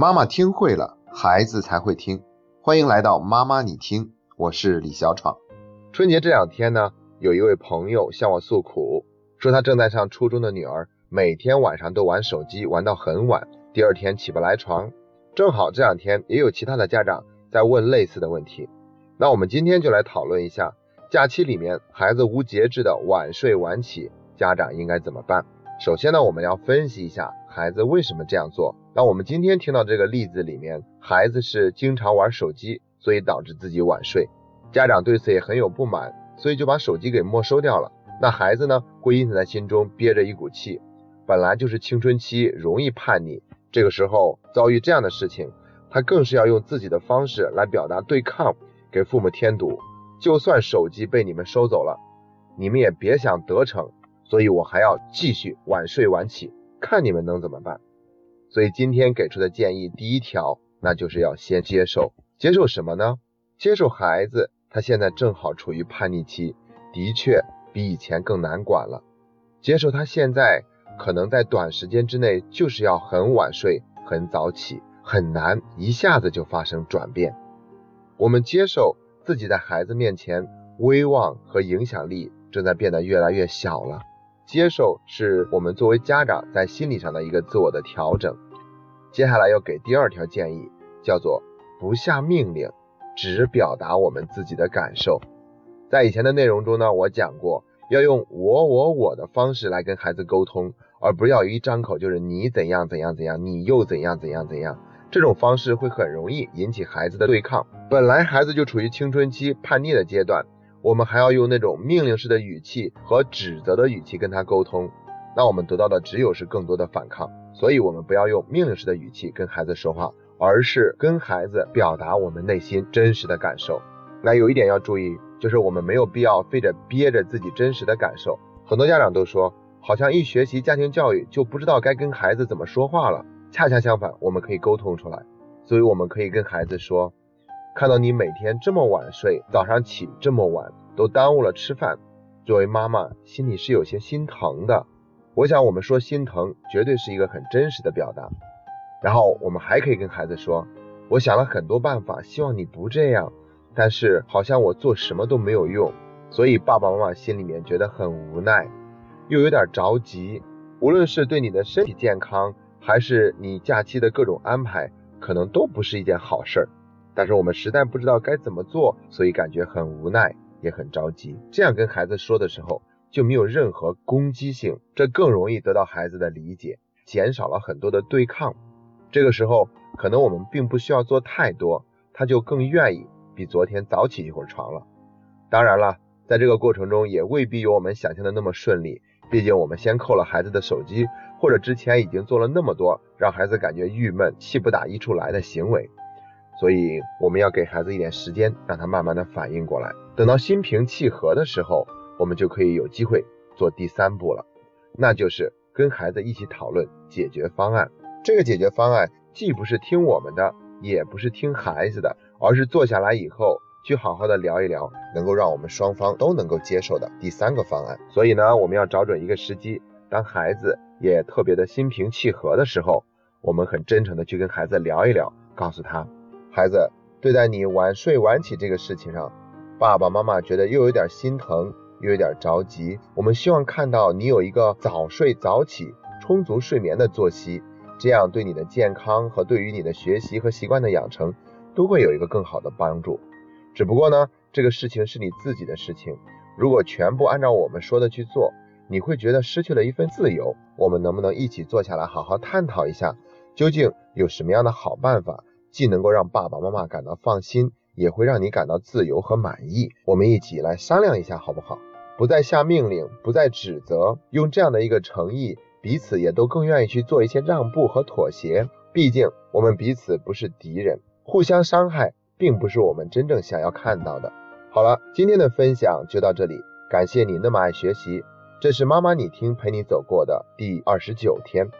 妈妈听会了，孩子才会听。欢迎来到妈妈你听，我是李小闯。春节这两天呢，有一位朋友向我诉苦，说他正在上初中的女儿每天晚上都玩手机，玩到很晚，第二天起不来床。正好这两天也有其他的家长在问类似的问题，那我们今天就来讨论一下，假期里面孩子无节制的晚睡晚起，家长应该怎么办？首先呢，我们要分析一下孩子为什么这样做。那我们今天听到这个例子里面，孩子是经常玩手机，所以导致自己晚睡，家长对此也很有不满，所以就把手机给没收掉了。那孩子呢，会因此在心中憋着一股气，本来就是青春期，容易叛逆，这个时候遭遇这样的事情，他更是要用自己的方式来表达对抗，给父母添堵。就算手机被你们收走了，你们也别想得逞。所以我还要继续晚睡晚起，看你们能怎么办。所以今天给出的建议第一条，那就是要先接受，接受什么呢？接受孩子他现在正好处于叛逆期，的确比以前更难管了。接受他现在可能在短时间之内就是要很晚睡、很早起，很难一下子就发生转变。我们接受自己在孩子面前威望和影响力正在变得越来越小了。接受是我们作为家长在心理上的一个自我的调整。接下来要给第二条建议，叫做不下命令，只表达我们自己的感受。在以前的内容中呢，我讲过要用我我我的方式来跟孩子沟通，而不要一张口就是你怎样怎样怎样，你又怎样怎样怎样。这种方式会很容易引起孩子的对抗。本来孩子就处于青春期叛逆的阶段。我们还要用那种命令式的语气和指责的语气跟他沟通，那我们得到的只有是更多的反抗。所以，我们不要用命令式的语气跟孩子说话，而是跟孩子表达我们内心真实的感受。那有一点要注意，就是我们没有必要非得憋着自己真实的感受。很多家长都说，好像一学习家庭教育就不知道该跟孩子怎么说话了。恰恰相反，我们可以沟通出来。所以，我们可以跟孩子说。看到你每天这么晚睡，早上起这么晚，都耽误了吃饭，作为妈妈心里是有些心疼的。我想我们说心疼，绝对是一个很真实的表达。然后我们还可以跟孩子说，我想了很多办法，希望你不这样，但是好像我做什么都没有用，所以爸爸妈妈心里面觉得很无奈，又有点着急。无论是对你的身体健康，还是你假期的各种安排，可能都不是一件好事儿。但是我们实在不知道该怎么做，所以感觉很无奈，也很着急。这样跟孩子说的时候，就没有任何攻击性，这更容易得到孩子的理解，减少了很多的对抗。这个时候，可能我们并不需要做太多，他就更愿意比昨天早起一会儿床了。当然了，在这个过程中也未必有我们想象的那么顺利，毕竟我们先扣了孩子的手机，或者之前已经做了那么多让孩子感觉郁闷、气不打一处来的行为。所以我们要给孩子一点时间，让他慢慢的反应过来。等到心平气和的时候，我们就可以有机会做第三步了，那就是跟孩子一起讨论解决方案。这个解决方案既不是听我们的，也不是听孩子的，而是坐下来以后去好好的聊一聊，能够让我们双方都能够接受的第三个方案。所以呢，我们要找准一个时机，当孩子也特别的心平气和的时候，我们很真诚的去跟孩子聊一聊，告诉他。孩子对待你晚睡晚起这个事情上，爸爸妈妈觉得又有点心疼，又有点着急。我们希望看到你有一个早睡早起、充足睡眠的作息，这样对你的健康和对于你的学习和习惯的养成都会有一个更好的帮助。只不过呢，这个事情是你自己的事情，如果全部按照我们说的去做，你会觉得失去了一份自由。我们能不能一起坐下来好好探讨一下，究竟有什么样的好办法？既能够让爸爸妈妈感到放心，也会让你感到自由和满意。我们一起来商量一下，好不好？不再下命令，不再指责，用这样的一个诚意，彼此也都更愿意去做一些让步和妥协。毕竟我们彼此不是敌人，互相伤害并不是我们真正想要看到的。好了，今天的分享就到这里，感谢你那么爱学习。这是妈妈你听陪你走过的第二十九天。